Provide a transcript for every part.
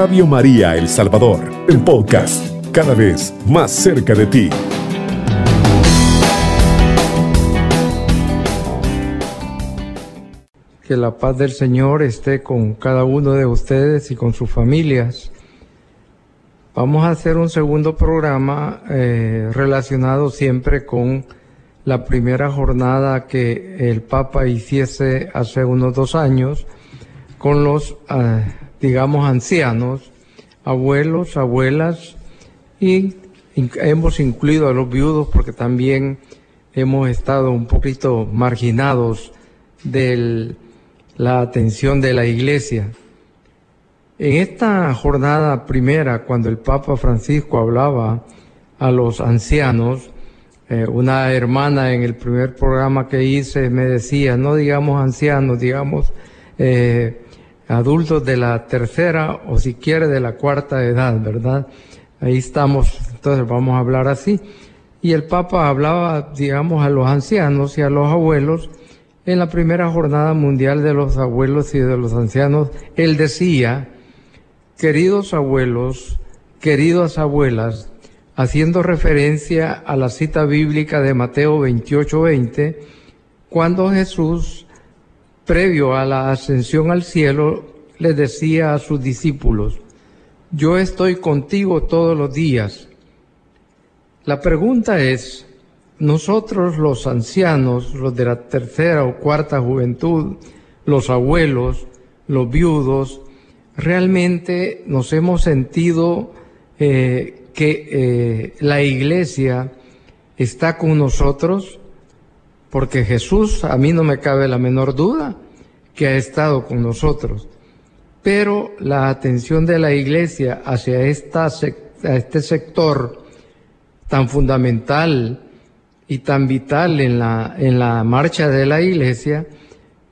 Radio María El Salvador, el podcast, cada vez más cerca de ti. Que la paz del Señor esté con cada uno de ustedes y con sus familias. Vamos a hacer un segundo programa eh, relacionado siempre con la primera jornada que el Papa hiciese hace unos dos años con los, ah, digamos, ancianos, abuelos, abuelas y hemos incluido a los viudos porque también hemos estado un poquito marginados del la atención de la iglesia. En esta jornada primera, cuando el Papa Francisco hablaba a los ancianos, eh, una hermana en el primer programa que hice me decía, no digamos ancianos, digamos eh, adultos de la tercera o si quiere de la cuarta edad, ¿verdad? Ahí estamos, entonces vamos a hablar así. Y el Papa hablaba, digamos, a los ancianos y a los abuelos, en la primera jornada mundial de los abuelos y de los ancianos, él decía, queridos abuelos, queridas abuelas, haciendo referencia a la cita bíblica de Mateo 28:20, cuando Jesús, previo a la ascensión al cielo, le decía a sus discípulos, yo estoy contigo todos los días. La pregunta es, nosotros los ancianos, los de la tercera o cuarta juventud, los abuelos, los viudos, realmente nos hemos sentido eh, que eh, la iglesia está con nosotros, porque Jesús, a mí no me cabe la menor duda, que ha estado con nosotros. Pero la atención de la iglesia hacia esta, este sector tan fundamental, y tan vital en la, en la marcha de la iglesia,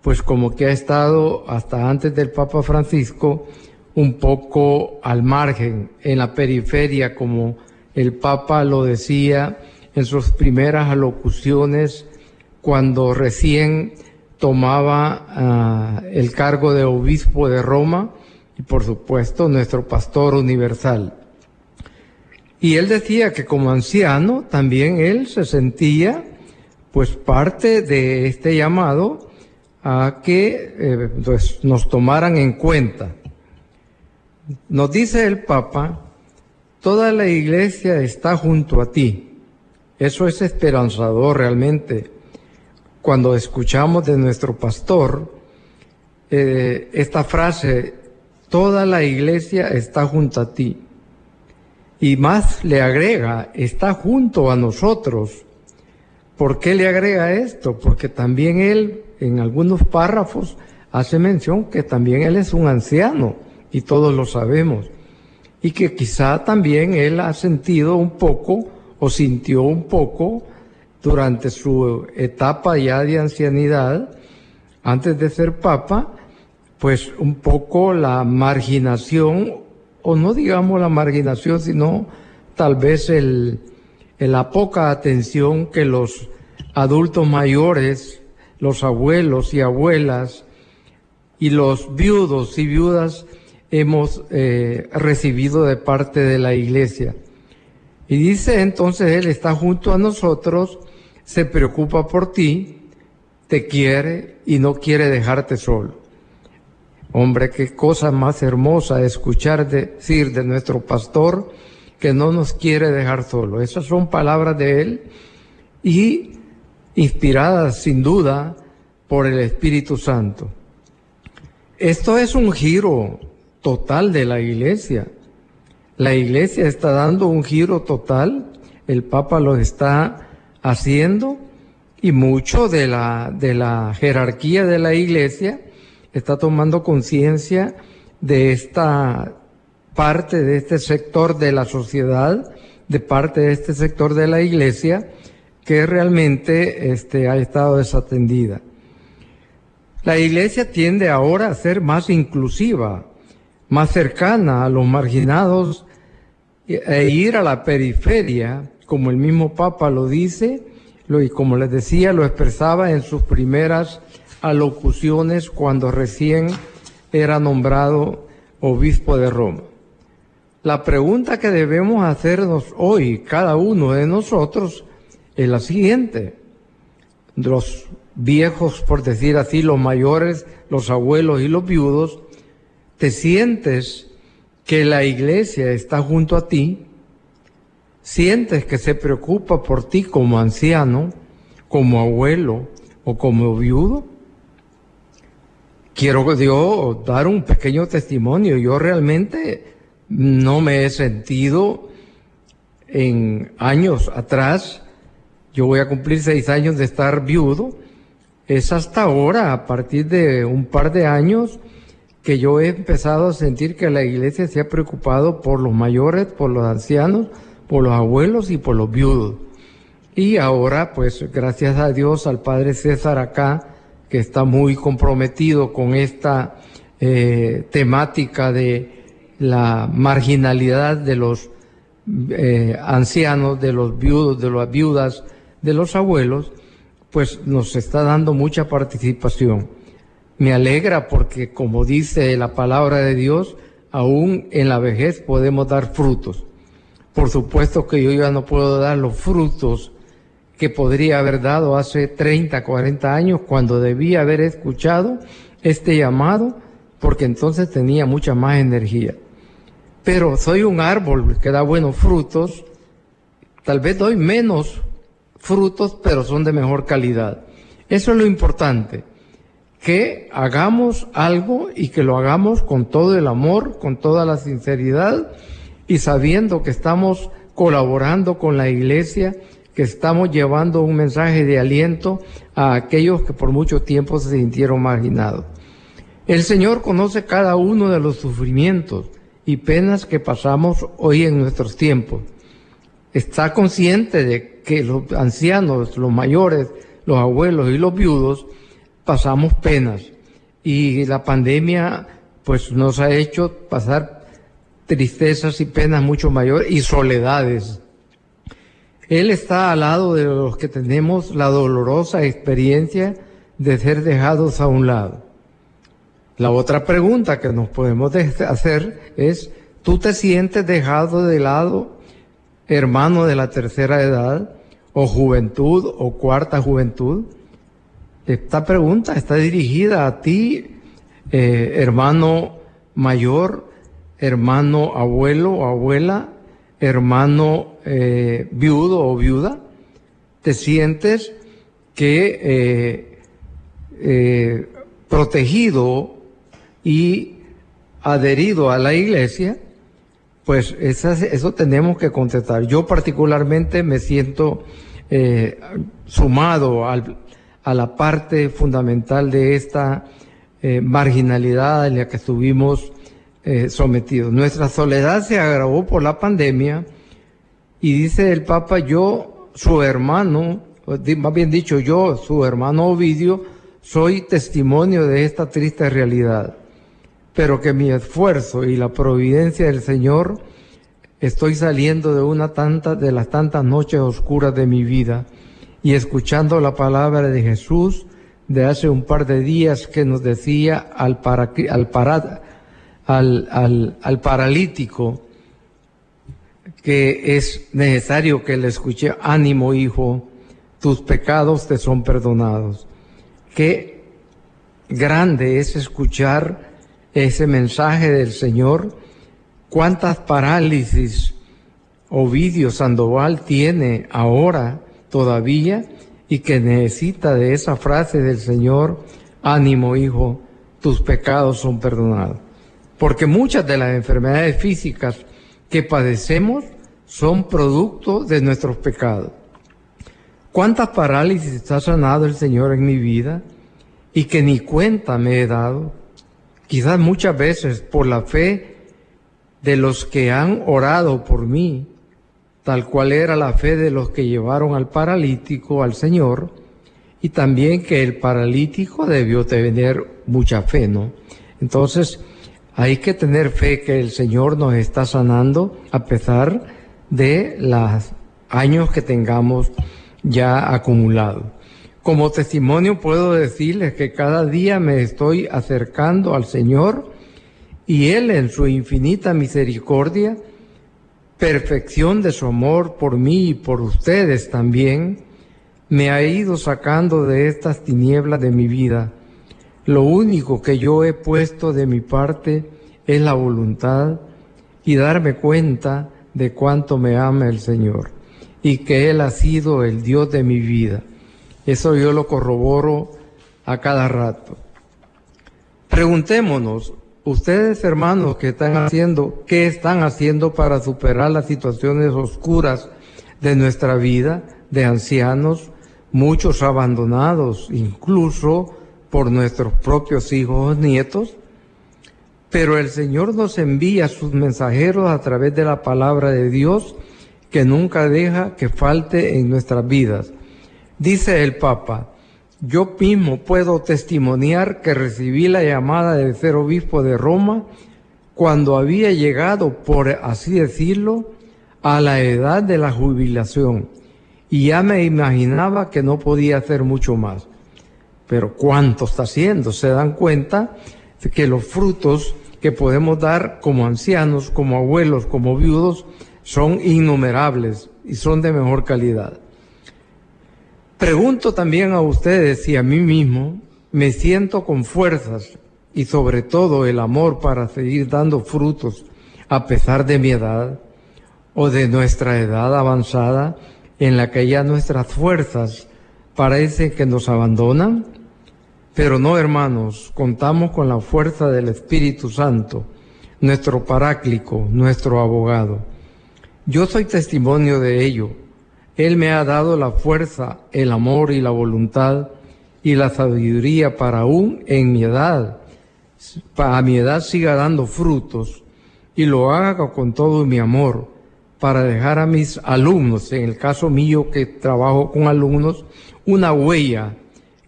pues como que ha estado hasta antes del Papa Francisco un poco al margen, en la periferia, como el Papa lo decía en sus primeras alocuciones cuando recién tomaba uh, el cargo de obispo de Roma y por supuesto nuestro pastor universal. Y él decía que como anciano también él se sentía pues parte de este llamado a que eh, pues, nos tomaran en cuenta. Nos dice el Papa, toda la iglesia está junto a ti. Eso es esperanzador realmente. Cuando escuchamos de nuestro pastor eh, esta frase, toda la iglesia está junto a ti. Y más le agrega, está junto a nosotros. ¿Por qué le agrega esto? Porque también él, en algunos párrafos, hace mención que también él es un anciano, y todos lo sabemos, y que quizá también él ha sentido un poco, o sintió un poco, durante su etapa ya de ancianidad, antes de ser papa, pues un poco la marginación o no digamos la marginación, sino tal vez el, la poca atención que los adultos mayores, los abuelos y abuelas y los viudos y viudas hemos eh, recibido de parte de la iglesia. Y dice entonces, Él está junto a nosotros, se preocupa por ti, te quiere y no quiere dejarte solo. Hombre, qué cosa más hermosa escuchar decir de nuestro pastor que no nos quiere dejar solo. Esas son palabras de él y inspiradas sin duda por el Espíritu Santo. Esto es un giro total de la iglesia. La iglesia está dando un giro total, el Papa lo está haciendo y mucho de la, de la jerarquía de la iglesia está tomando conciencia de esta parte de este sector de la sociedad, de parte de este sector de la iglesia, que realmente este, ha estado desatendida. La iglesia tiende ahora a ser más inclusiva, más cercana a los marginados e ir a la periferia, como el mismo Papa lo dice, lo, y como les decía, lo expresaba en sus primeras alocuciones cuando recién era nombrado obispo de Roma. La pregunta que debemos hacernos hoy, cada uno de nosotros, es la siguiente. Los viejos, por decir así, los mayores, los abuelos y los viudos, ¿te sientes que la iglesia está junto a ti? ¿Sientes que se preocupa por ti como anciano, como abuelo o como viudo? Quiero yo dar un pequeño testimonio. Yo realmente no me he sentido en años atrás, yo voy a cumplir seis años de estar viudo, es hasta ahora, a partir de un par de años, que yo he empezado a sentir que la iglesia se ha preocupado por los mayores, por los ancianos, por los abuelos y por los viudos. Y ahora, pues gracias a Dios, al Padre César acá, que está muy comprometido con esta eh, temática de la marginalidad de los eh, ancianos, de los viudos, de las viudas, de los abuelos, pues nos está dando mucha participación. Me alegra porque, como dice la palabra de Dios, aún en la vejez podemos dar frutos. Por supuesto que yo ya no puedo dar los frutos que podría haber dado hace 30, 40 años cuando debía haber escuchado este llamado, porque entonces tenía mucha más energía pero soy un árbol que da buenos frutos, tal vez doy menos frutos, pero son de mejor calidad. Eso es lo importante, que hagamos algo y que lo hagamos con todo el amor, con toda la sinceridad y sabiendo que estamos colaborando con la iglesia, que estamos llevando un mensaje de aliento a aquellos que por mucho tiempo se sintieron marginados. El Señor conoce cada uno de los sufrimientos y penas que pasamos hoy en nuestros tiempos. Está consciente de que los ancianos, los mayores, los abuelos y los viudos pasamos penas y la pandemia pues nos ha hecho pasar tristezas y penas mucho mayores y soledades. Él está al lado de los que tenemos la dolorosa experiencia de ser dejados a un lado. La otra pregunta que nos podemos hacer es, ¿tú te sientes dejado de lado, hermano de la tercera edad, o juventud, o cuarta juventud? Esta pregunta está dirigida a ti, eh, hermano mayor, hermano abuelo o abuela, hermano eh, viudo o viuda. ¿Te sientes que eh, protegido y adherido a la iglesia, pues eso tenemos que contestar. Yo particularmente me siento eh, sumado a la parte fundamental de esta eh, marginalidad en la que estuvimos eh. Nuestra soledad se agravó por la pandemia y dice el Papa, yo, su hermano, más bien dicho, yo, su hermano Ovidio, soy testimonio de esta triste realidad pero que mi esfuerzo y la providencia del Señor estoy saliendo de una tanta de las tantas noches oscuras de mi vida y escuchando la palabra de Jesús de hace un par de días que nos decía al, al, al, al paralítico que es necesario que le escuche, ánimo hijo, tus pecados te son perdonados. Qué grande es escuchar ese mensaje del Señor, cuántas parálisis Ovidio Sandoval tiene ahora todavía y que necesita de esa frase del Señor, ánimo hijo, tus pecados son perdonados. Porque muchas de las enfermedades físicas que padecemos son producto de nuestros pecados. ¿Cuántas parálisis ha sanado el Señor en mi vida y que ni cuenta me he dado? quizás muchas veces por la fe de los que han orado por mí, tal cual era la fe de los que llevaron al paralítico al Señor, y también que el paralítico debió tener mucha fe, ¿no? Entonces, hay que tener fe que el Señor nos está sanando a pesar de los años que tengamos ya acumulados. Como testimonio puedo decirles que cada día me estoy acercando al Señor y Él en su infinita misericordia perfección de su amor por mí y por ustedes también, me ha ido sacando de estas tinieblas de mi vida. Lo único que yo he puesto de mi parte es la voluntad y darme cuenta de cuánto me ama el Señor y que Él ha sido el Dios de mi vida. Eso yo lo corroboro a cada rato. Preguntémonos, ustedes hermanos que están haciendo, ¿qué están haciendo para superar las situaciones oscuras de nuestra vida, de ancianos, muchos abandonados incluso por nuestros propios hijos o nietos? Pero el Señor nos envía sus mensajeros a través de la palabra de Dios que nunca deja que falte en nuestras vidas. Dice el Papa, yo mismo puedo testimoniar que recibí la llamada del ser obispo de Roma cuando había llegado, por así decirlo, a la edad de la jubilación y ya me imaginaba que no podía hacer mucho más. Pero ¿cuánto está haciendo? Se dan cuenta que los frutos que podemos dar como ancianos, como abuelos, como viudos, son innumerables y son de mejor calidad. Pregunto también a ustedes si a mí mismo me siento con fuerzas y sobre todo el amor para seguir dando frutos a pesar de mi edad o de nuestra edad avanzada en la que ya nuestras fuerzas parece que nos abandonan. Pero no, hermanos, contamos con la fuerza del Espíritu Santo, nuestro paráclico, nuestro abogado. Yo soy testimonio de ello él me ha dado la fuerza, el amor y la voluntad y la sabiduría para aún en mi edad, para mi edad siga dando frutos y lo haga con todo mi amor para dejar a mis alumnos, en el caso mío que trabajo con alumnos, una huella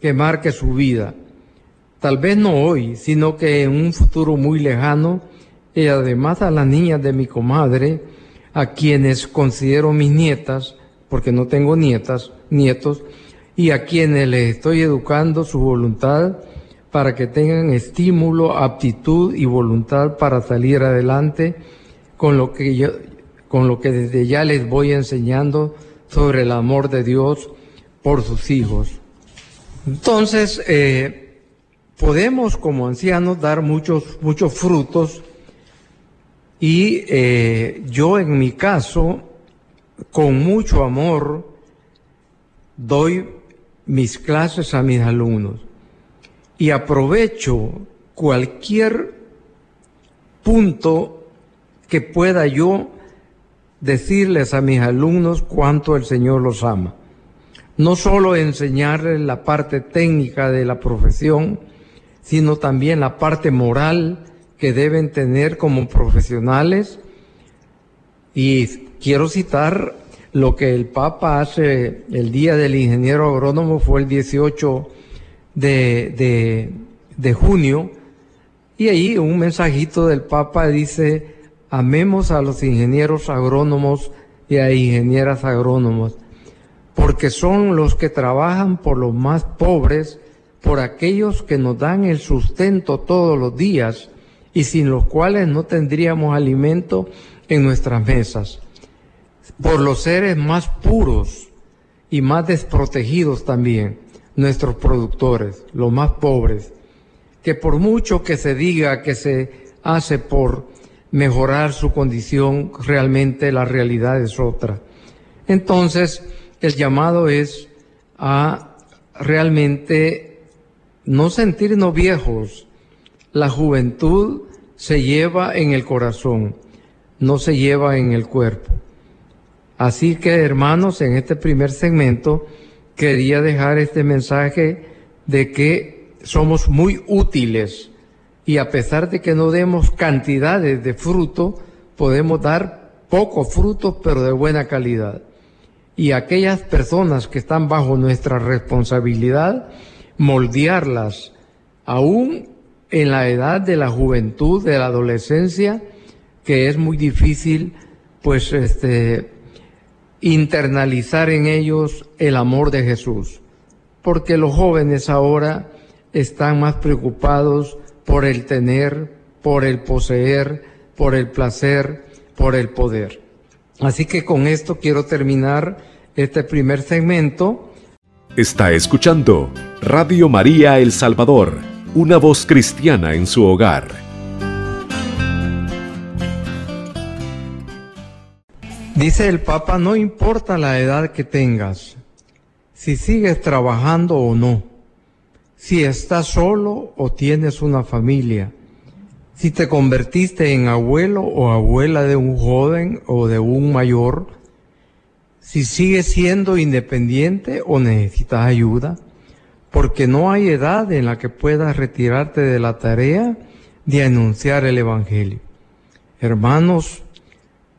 que marque su vida. Tal vez no hoy, sino que en un futuro muy lejano, y además a las niñas de mi comadre, a quienes considero mis nietas, porque no tengo nietas, nietos, y a quienes les estoy educando su voluntad para que tengan estímulo, aptitud y voluntad para salir adelante con lo que yo, con lo que desde ya les voy enseñando sobre el amor de Dios por sus hijos. Entonces, eh, podemos como ancianos dar muchos, muchos frutos y eh, yo en mi caso con mucho amor doy mis clases a mis alumnos y aprovecho cualquier punto que pueda yo decirles a mis alumnos cuánto el Señor los ama. No solo enseñarles la parte técnica de la profesión, sino también la parte moral que deben tener como profesionales. Y quiero citar lo que el Papa hace el día del ingeniero agrónomo, fue el 18 de, de, junio, y ahí un mensajito del Papa dice, amemos a los ingenieros agrónomos y a ingenieras agrónomos, porque son los que trabajan por los más pobres, por aquellos que nos dan el sustento todos los días y sin los cuales no tendríamos alimento en nuestras mesas por los seres más puros y más desprotegidos también, nuestros productores, los más pobres, que por mucho que se diga que se hace por mejorar su condición, realmente la realidad es otra. Entonces, el llamado es a realmente no sentirnos viejos. La juventud se lleva en el corazón, no se lleva en el cuerpo. Así que hermanos, en este primer segmento quería dejar este mensaje de que somos muy útiles y a pesar de que no demos cantidades de fruto, podemos dar pocos frutos pero de buena calidad. Y aquellas personas que están bajo nuestra responsabilidad, moldearlas aún en la edad de la juventud, de la adolescencia, que es muy difícil pues este internalizar en ellos el amor de Jesús, porque los jóvenes ahora están más preocupados por el tener, por el poseer, por el placer, por el poder. Así que con esto quiero terminar este primer segmento. Está escuchando Radio María El Salvador, una voz cristiana en su hogar. Dice el Papa, no importa la edad que tengas, si sigues trabajando o no, si estás solo o tienes una familia, si te convertiste en abuelo o abuela de un joven o de un mayor, si sigues siendo independiente o necesitas ayuda, porque no hay edad en la que puedas retirarte de la tarea de anunciar el Evangelio. Hermanos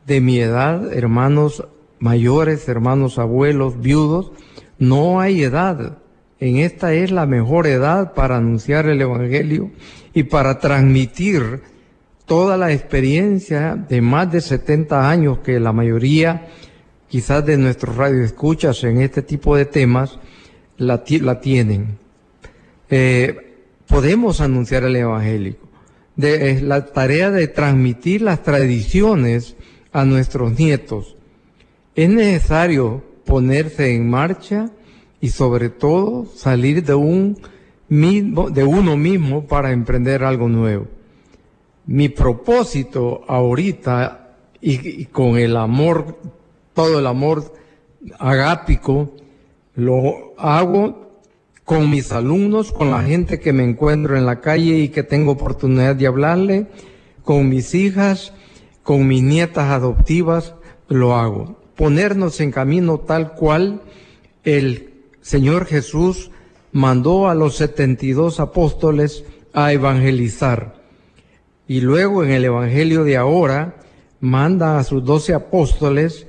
de mi edad, hermanos mayores, hermanos abuelos, viudos, no hay edad. En esta es la mejor edad para anunciar el Evangelio y para transmitir toda la experiencia de más de 70 años que la mayoría quizás de nuestros radioescuchas en este tipo de temas la, tienen. Eh, podemos anunciar el Evangelio. De, la tarea de transmitir las tradiciones a nuestros nietos. Es necesario ponerse en marcha y sobre todo salir de un de uno mismo para emprender algo nuevo. Mi propósito ahorita y con el amor, todo el amor agápico, lo hago con mis alumnos, con la gente que me encuentro en la calle y que tengo oportunidad de hablarle, con mis hijas, con mis nietas adoptivas, lo hago. Ponernos en camino tal cual el Señor Jesús mandó a los 72 apóstoles a evangelizar. Y luego en el Evangelio de ahora manda a sus doce apóstoles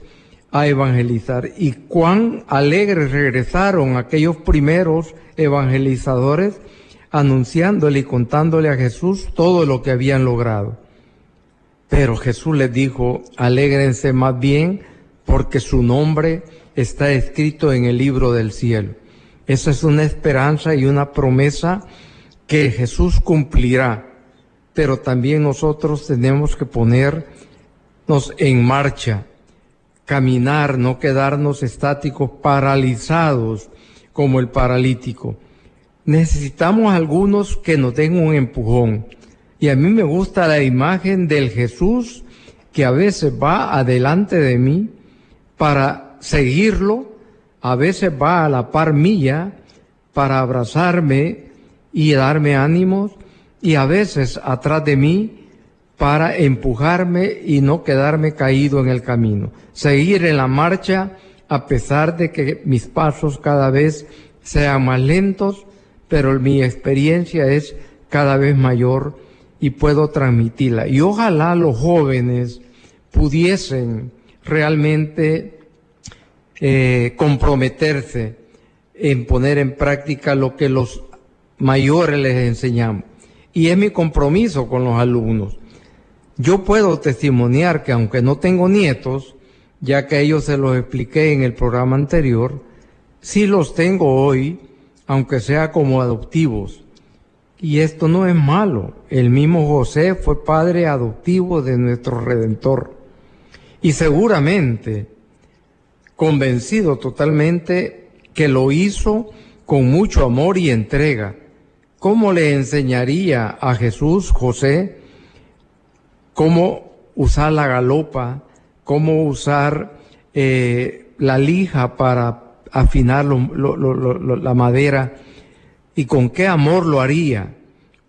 a evangelizar. Y cuán alegres regresaron aquellos primeros evangelizadores anunciándole y contándole a Jesús todo lo que habían logrado. Pero Jesús les dijo, alégrense más bien porque su nombre está escrito en el libro del cielo. Esa es una esperanza y una promesa que Jesús cumplirá, pero también nosotros tenemos que ponernos en marcha, caminar, no quedarnos estáticos, paralizados como el paralítico. Necesitamos algunos que nos den un empujón. Y a mí me gusta la imagen del Jesús que a veces va adelante de mí para seguirlo a veces va a la par mía para abrazarme y darme ánimos y a veces atrás de mí para empujarme y no quedarme caído en el camino. Seguir en la marcha a pesar de que mis pasos cada vez sean más lentos, pero mi experiencia es cada vez mayor y puedo transmitirla. Y ojalá los jóvenes pudiesen realmente eh, comprometerse en poner en práctica lo que los mayores les enseñamos. Y es mi compromiso con los alumnos. Yo puedo testimoniar que aunque no tengo nietos, ya que ellos se los expliqué en el programa anterior, sí los tengo hoy, aunque sea como adoptivos. Y esto no es malo. El mismo José fue padre adoptivo de nuestro Redentor. Y seguramente convencido totalmente que lo hizo con mucho amor y entrega. ¿Cómo le enseñaría a Jesús, José, cómo usar la galopa, cómo usar eh, la lija para afinar la madera y con qué amor lo haría?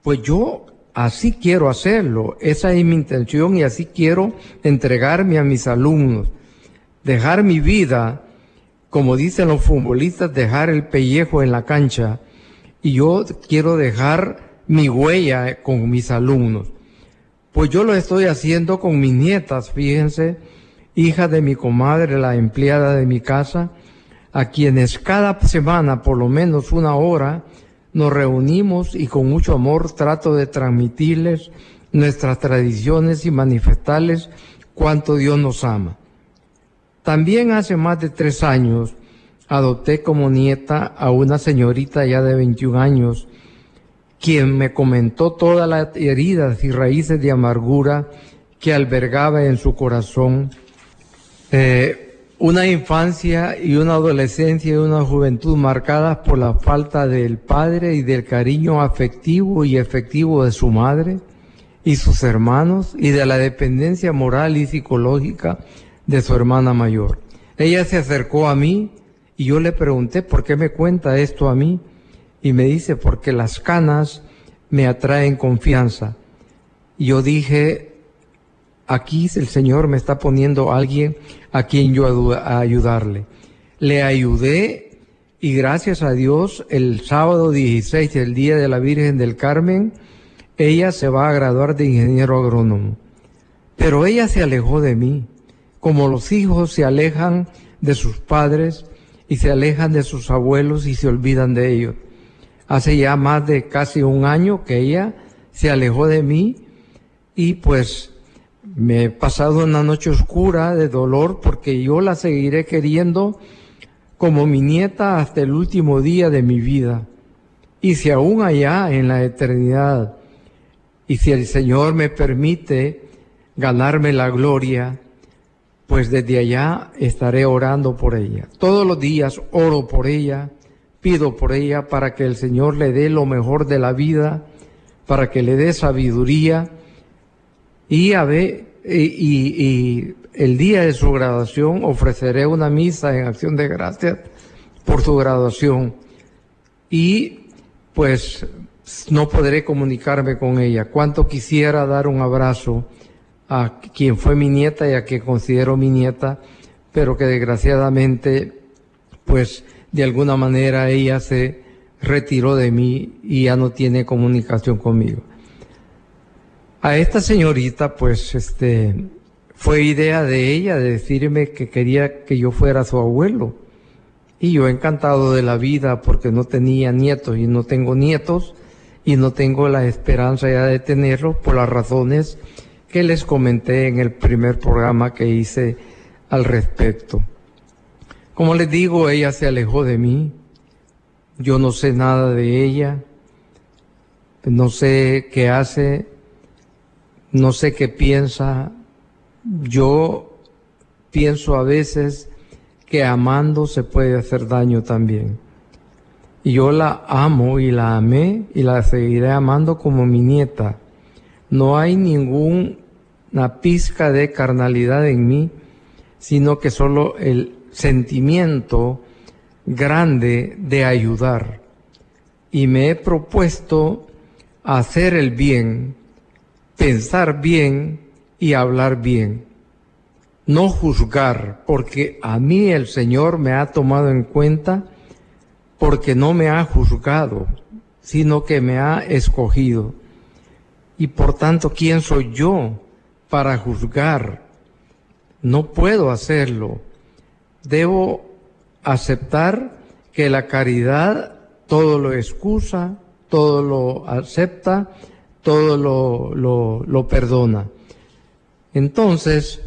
Pues yo así quiero hacerlo, esa es mi intención y así quiero entregarme a mis alumnos dejar mi vida, como dicen los futbolistas, dejar el pellejo en la cancha. Y yo quiero dejar mi huella con mis alumnos. Pues yo lo estoy haciendo con mis nietas, fíjense, hija de mi comadre, la empleada de mi casa, a quienes cada semana, por lo menos una hora, nos reunimos y con mucho amor trato de transmitirles nuestras tradiciones y manifestarles cuánto Dios nos ama. También hace más de tres años adopté como nieta a una señorita ya de 21 años, quien me comentó todas las heridas y raíces de amargura que albergaba en su corazón Eh, una infancia y una adolescencia y una juventud marcadas por la falta del padre y del cariño afectivo y efectivo de su madre y sus hermanos y de la dependencia moral y psicológica de su hermana mayor. Ella se acercó a mí y yo le pregunté, ¿por qué me cuenta esto a mí? Y me dice, porque las canas me atraen confianza. Y yo dije, aquí el Señor me está poniendo a alguien a quien yo a ayudarle. Le ayudé y gracias a Dios el sábado 16, el día de la Virgen del Carmen, ella se va a graduar de ingeniero agrónomo. Pero ella se alejó de mí, como los hijos se alejan de sus padres y se alejan de sus abuelos y se olvidan de ellos. Hace ya más de casi un año que ella se alejó de mí y pues me he pasado una noche oscura de dolor porque yo la seguiré queriendo como mi nieta hasta el último día de mi vida. Y si aún allá en la eternidad, y si el Señor me permite ganarme la gloria, pues desde allá estaré orando por ella. Todos los días oro por ella, pido por ella para que el Señor le dé lo mejor de la vida, para que le dé sabiduría y, a ver, y, el día de su graduación ofreceré una misa en acción de gracias por su graduación y pues no podré comunicarme con ella. Cuánto quisiera dar un abrazo a quien fue mi nieta y a quien considero mi nieta, pero que desgraciadamente, pues de alguna manera ella se retiró de mí y ya no tiene comunicación conmigo. A esta señorita, pues, este, fue idea de ella de decirme que quería que yo fuera su abuelo. Y yo encantado de la vida porque no tenía nietos y no tengo nietos y no tengo la esperanza ya de tenerlos por las razones que les comenté en el primer programa que hice al respecto. Como les digo, ella se alejó de mí, yo no sé nada de ella, no sé qué hace, no sé qué piensa, yo pienso a veces que amando se puede hacer daño también. Y yo la amo y la amé y la seguiré amando como mi nieta. No hay ningún una pizca de carnalidad en mí, sino que solo el sentimiento grande de ayudar. Y me he propuesto hacer el bien, pensar bien y hablar bien. No juzgar, porque a mí el Señor me ha tomado en cuenta, porque no me ha juzgado, sino que me ha escogido. Y por tanto, ¿quién soy yo para juzgar. No puedo hacerlo. Debo aceptar que la caridad todo lo excusa, todo lo acepta, todo lo, lo, perdona. Entonces,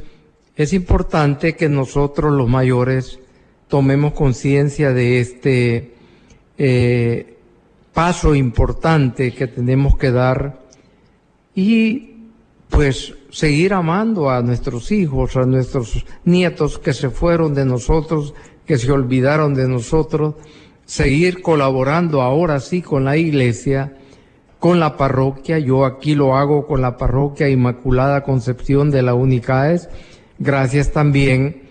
es importante que nosotros los mayores tomemos conciencia de este eh, paso importante que tenemos que dar y pues seguir amando a nuestros hijos, a nuestros nietos que se fueron de nosotros, que se olvidaron de nosotros, seguir colaborando ahora sí con la iglesia, con la parroquia. Yo aquí lo hago con la parroquia Inmaculada Concepción de la UNICAES, gracias también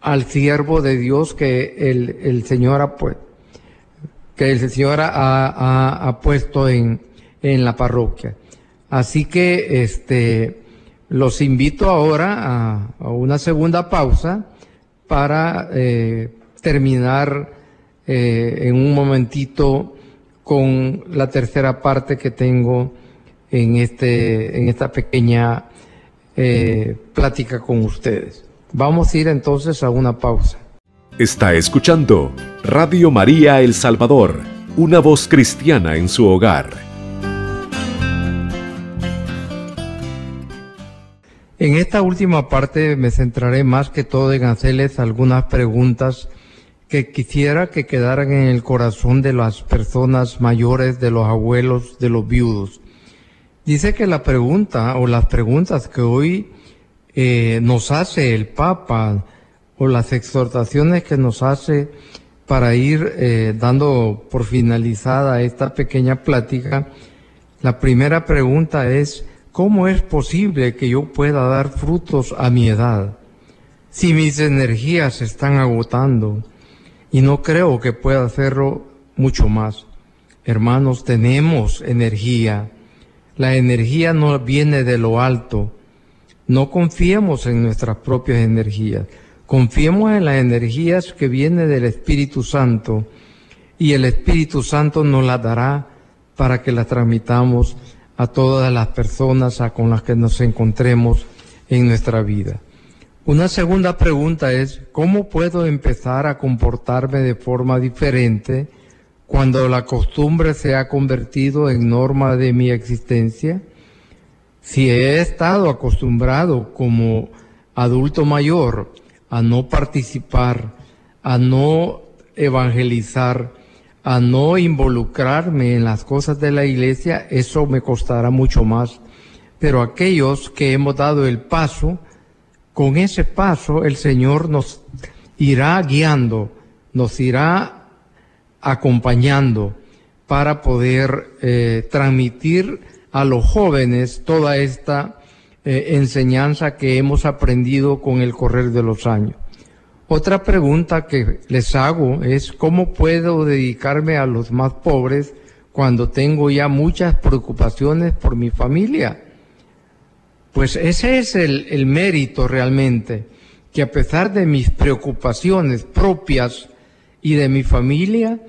al siervo de Dios que el, Señor ha puesto que el Señor ha, puesto en, en la parroquia. Así que este los invito ahora a, una segunda pausa para eh, terminar eh, en un momentito con la tercera parte que tengo en, este, en esta pequeña eh, plática con ustedes. Vamos a ir entonces a una pausa. Está escuchando Radio María El Salvador, una voz cristiana en su hogar. En esta última parte me centraré más que todo en hacerles algunas preguntas que quisiera que quedaran en el corazón de las personas mayores, de los abuelos, de los viudos. Dice que la pregunta o las preguntas que hoy eh, nos hace el Papa o las exhortaciones que nos hace para ir eh, dando por finalizada esta pequeña plática, la primera pregunta es, ¿cómo es posible que yo pueda dar frutos a mi edad si mis energías se están agotando? Y no creo que pueda hacerlo mucho más. Hermanos, tenemos energía. La energía no viene de lo alto. No confiemos en nuestras propias energías. Confiemos en las energías que vienen del Espíritu Santo y el Espíritu Santo nos las dará para que las transmitamos a todas las personas con las que nos encontremos en nuestra vida. Una segunda pregunta es, ¿cómo puedo empezar a comportarme de forma diferente cuando la costumbre se ha convertido en norma de mi existencia? Si he estado acostumbrado como adulto mayor a no participar, a no evangelizar, a no involucrarme en las cosas de la iglesia, eso me costará mucho más. Pero aquellos que hemos dado el paso, con ese paso el Señor nos irá guiando, nos irá acompañando para poder eh, transmitir a los jóvenes toda esta eh, enseñanza que hemos aprendido con el correr de los años. Otra pregunta que les hago es cómo puedo dedicarme a los más pobres cuando tengo ya muchas preocupaciones por mi familia. Pues ese es el, el mérito realmente, que a pesar de mis preocupaciones propias y de mi familia,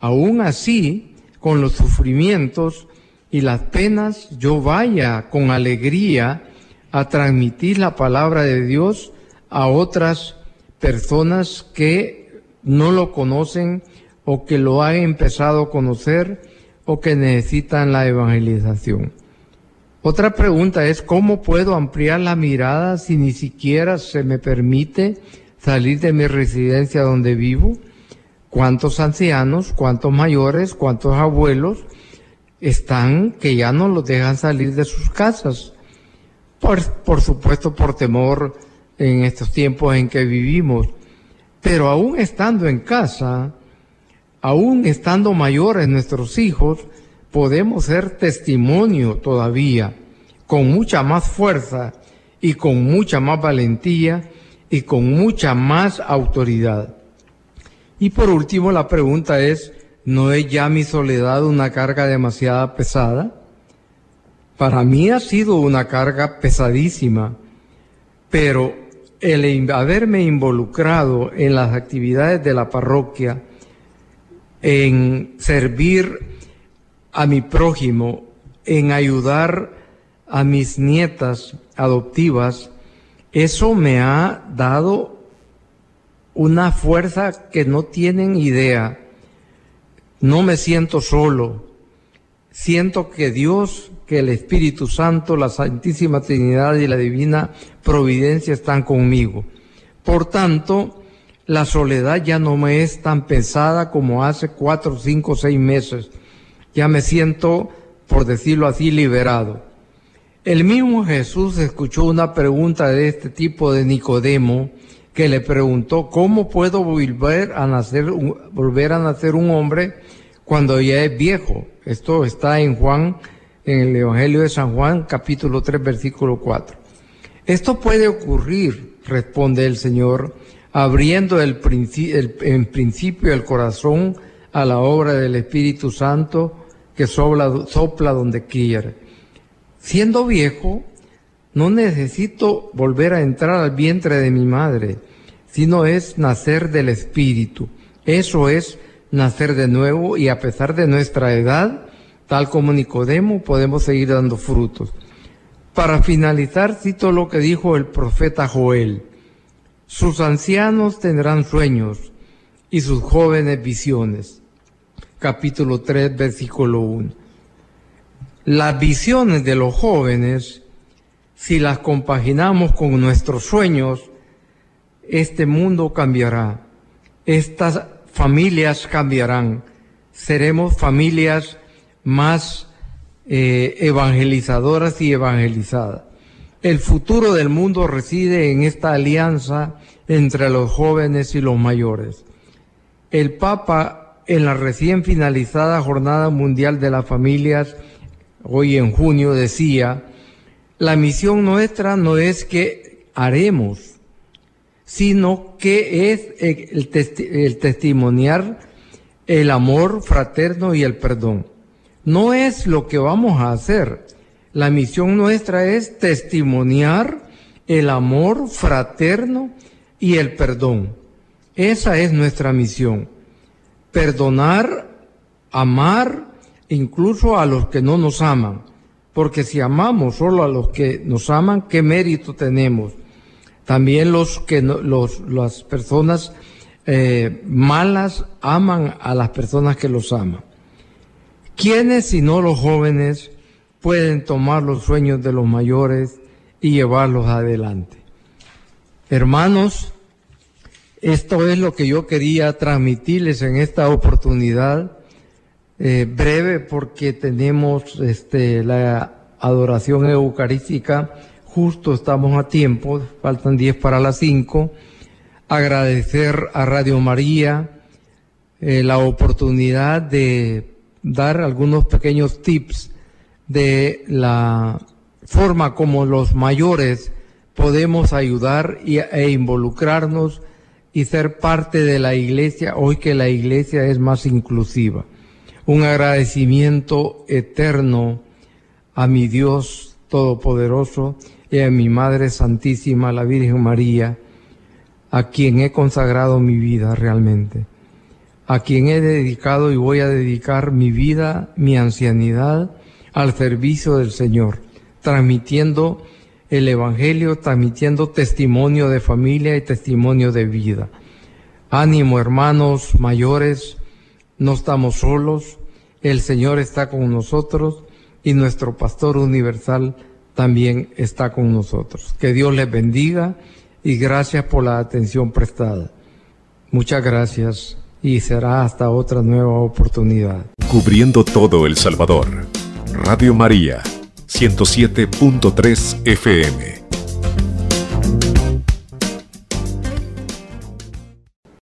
aún así, con los sufrimientos y las penas, yo vaya con alegría a transmitir la palabra de Dios a otras personas que no lo conocen o que lo han empezado a conocer o que necesitan la evangelización. Otra pregunta es, ¿cómo puedo ampliar la mirada si ni siquiera se me permite salir de mi residencia donde vivo? ¿Cuántos ancianos, cuántos mayores, cuántos abuelos están que ya no los dejan salir de sus casas? por, supuesto por temor en estos tiempos en que vivimos. Pero aún estando en casa, aún estando mayores nuestros hijos, podemos ser testimonio todavía, con mucha más fuerza y con mucha más valentía y con mucha más autoridad. Y por último, la pregunta es, ¿no es ya mi soledad una carga demasiado pesada? Para mí ha sido una carga pesadísima, pero el haberme involucrado en las actividades de la parroquia, en servir a mi prójimo, en ayudar a mis nietas adoptivas, eso me ha dado una fuerza que no tienen idea. No me siento solo. Siento que Dios que el Espíritu Santo, la Santísima Trinidad y la Divina Providencia están conmigo. Por tanto, la soledad ya no me es tan pesada como hace cuatro, cinco, seis meses. Ya me siento, por decirlo así, liberado. El mismo Jesús escuchó una pregunta de este tipo de Nicodemo, que le preguntó, ¿cómo puedo volver a nacer, volver a nacer un hombre cuando ya es viejo? Esto está en Juan en el Evangelio de San Juan, capítulo 3, versículo 4. Esto puede ocurrir, responde el Señor, abriendo el, en principio el corazón a la obra del Espíritu Santo que sopla, sopla donde quiere. Siendo viejo, no necesito volver a entrar al vientre de mi madre, sino es nacer del Espíritu. Eso es nacer de nuevo y a pesar de nuestra edad, tal como Nicodemo, podemos seguir dando frutos. Para finalizar, cito lo que dijo el profeta Joel. Sus ancianos tendrán sueños y sus jóvenes visiones. Capítulo 3, versículo 1. Las visiones de los jóvenes, si las compaginamos con nuestros sueños, este mundo cambiará. Estas familias cambiarán. Seremos familias más eh, evangelizadoras y evangelizadas. El futuro del mundo reside en esta alianza entre los jóvenes y los mayores. El Papa, en la recién finalizada Jornada Mundial de las Familias, hoy en junio, decía, la misión nuestra no es que haremos, sino que es el, el testimoniar el amor fraterno y el perdón. No es lo que vamos a hacer. La misión nuestra es testimoniar el amor fraterno y el perdón. Esa es nuestra misión. Perdonar, amar incluso a los que no nos aman. Porque si amamos solo a los que nos aman, ¿qué mérito tenemos? También los que los, las personas eh, malas aman a las personas que los aman. ¿Quiénes, si no los jóvenes, pueden tomar los sueños de los mayores y llevarlos adelante? Hermanos, esto es lo que yo quería transmitirles en esta oportunidad eh, breve porque tenemos este, la adoración eucarística, justo estamos a tiempo, faltan 10 para las 5. Agradecer a Radio María eh, la oportunidad de dar algunos pequeños tips de la forma como los mayores podemos ayudar y, e involucrarnos y ser parte de la iglesia. Hoy que la iglesia es más inclusiva. Un agradecimiento eterno a mi Dios Todopoderoso y a mi Madre Santísima, la Virgen María, a quien he consagrado mi vida realmente, a quien he dedicado y voy a dedicar mi vida, mi ancianidad, al servicio del Señor, transmitiendo el Evangelio, transmitiendo testimonio de familia y testimonio de vida. Ánimo, hermanos mayores, no estamos solos, el Señor está con nosotros y nuestro Pastor Universal también está con nosotros. Que Dios les bendiga y gracias por la atención prestada. Muchas gracias y será hasta otra nueva oportunidad. Cubriendo todo El Salvador. Radio María, 107.3 FM.